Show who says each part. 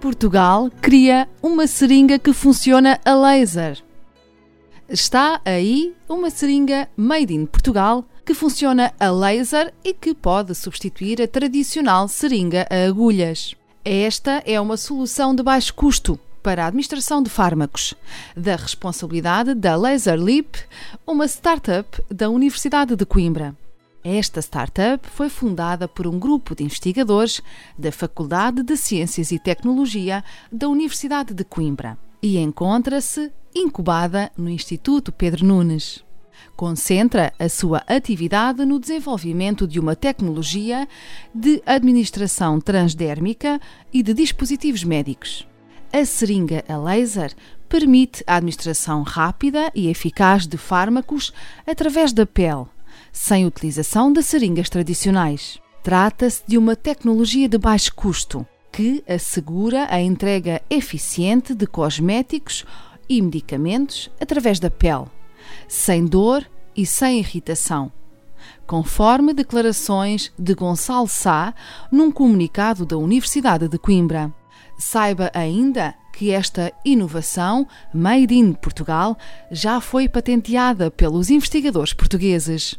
Speaker 1: Portugal cria uma seringa que funciona a laser. Está aí uma seringa made in Portugal que funciona a laser e que pode substituir a tradicional seringa a agulhas. Esta é uma solução de baixo custo para a administração de fármacos, da responsabilidade da Laser Leap, uma startup da Universidade de Coimbra. Esta startup foi fundada por um grupo de investigadores da Faculdade de Ciências e Tecnologia da Universidade de Coimbra e encontra-se incubada no Instituto Pedro Nunes. Concentra a sua atividade no desenvolvimento de uma tecnologia de administração transdérmica e de dispositivos médicos. A seringa a laser permite a administração rápida e eficaz de fármacos através da pele sem utilização de seringas tradicionais. Trata-se de uma tecnologia de baixo custo que assegura a entrega eficiente de cosméticos e medicamentos através da pele, sem dor e sem irritação, conforme declarações de Gonçalo Sá num comunicado da Universidade de Coimbra. Saiba ainda que esta inovação, made in Portugal, já foi patenteada pelos investigadores portugueses.